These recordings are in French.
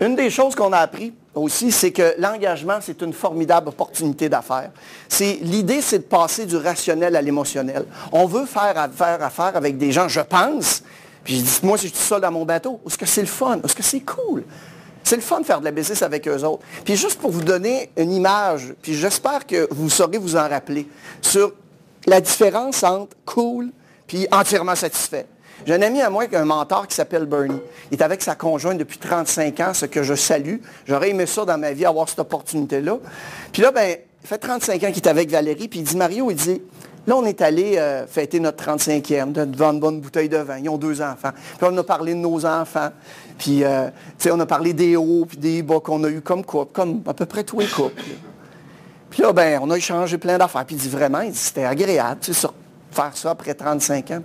Une des choses qu'on a appris aussi, c'est que l'engagement, c'est une formidable opportunité d'affaires. L'idée, c'est de passer du rationnel à l'émotionnel. On veut faire affaire, avec des gens, je pense, puis je dis, moi, si je suis seul dans mon bateau, est-ce que c'est le fun? Est-ce que c'est cool? C'est le fun de faire de la business avec eux autres. Puis juste pour vous donner une image, puis j'espère que vous saurez vous en rappeler, sur la différence entre cool puis entièrement satisfait. J'ai un ami à moi qui a un mentor qui s'appelle Bernie. Il est avec sa conjointe depuis 35 ans, ce que je salue. J'aurais aimé ça dans ma vie, avoir cette opportunité-là. Puis là, ben, il fait 35 ans qu'il est avec Valérie, puis il dit, Mario, il dit, là, on est allé euh, fêter notre 35e, devant une bonne bouteille de vin. Ils ont deux enfants. Puis on a parlé de nos enfants. Puis, euh, tu sais, on a parlé des hauts puis des bas qu'on a eu comme couple, comme à peu près tous les couples. Puis là, ben, on a échangé plein d'affaires. Puis il dit vraiment, il dit, c'était agréable, tu sais, faire ça après 35 ans.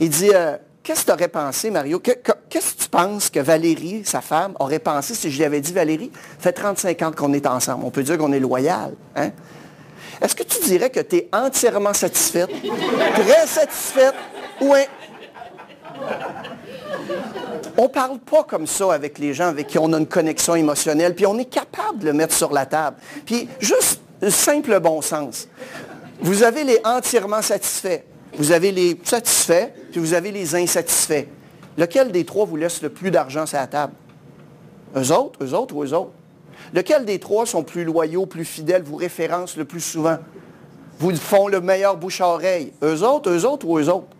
Il dit, euh, qu'est-ce que tu aurais pensé, Mario? Qu'est-ce que tu penses que Valérie, sa femme, aurait pensé si je lui avais dit, Valérie, fait 35 ans qu'on est ensemble. On peut dire qu'on est loyal. Hein? Est-ce que tu dirais que tu es entièrement satisfaite, très satisfaite Oui. On ne parle pas comme ça avec les gens avec qui on a une connexion émotionnelle, puis on est capable de le mettre sur la table. Puis juste simple bon sens. Vous avez les entièrement satisfaits. Vous avez les satisfaits, puis vous avez les insatisfaits. Lequel des trois vous laisse le plus d'argent sur la table? Eux autres, eux autres ou eux autres? Lequel des trois sont plus loyaux, plus fidèles, vous référencent le plus souvent? Vous font le meilleur bouche à oreille? Eux autres, eux autres ou eux autres?